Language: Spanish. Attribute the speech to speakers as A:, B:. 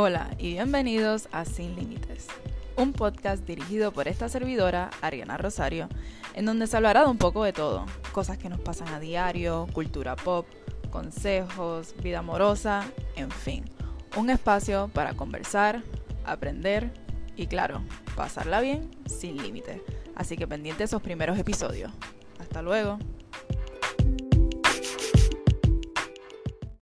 A: Hola y bienvenidos a Sin Límites, un podcast dirigido por esta servidora, Ariana Rosario, en donde se hablará de un poco de todo, cosas que nos pasan a diario, cultura pop, consejos, vida amorosa, en fin, un espacio para conversar, aprender y claro, pasarla bien sin límites. Así que pendiente esos primeros episodios. Hasta luego.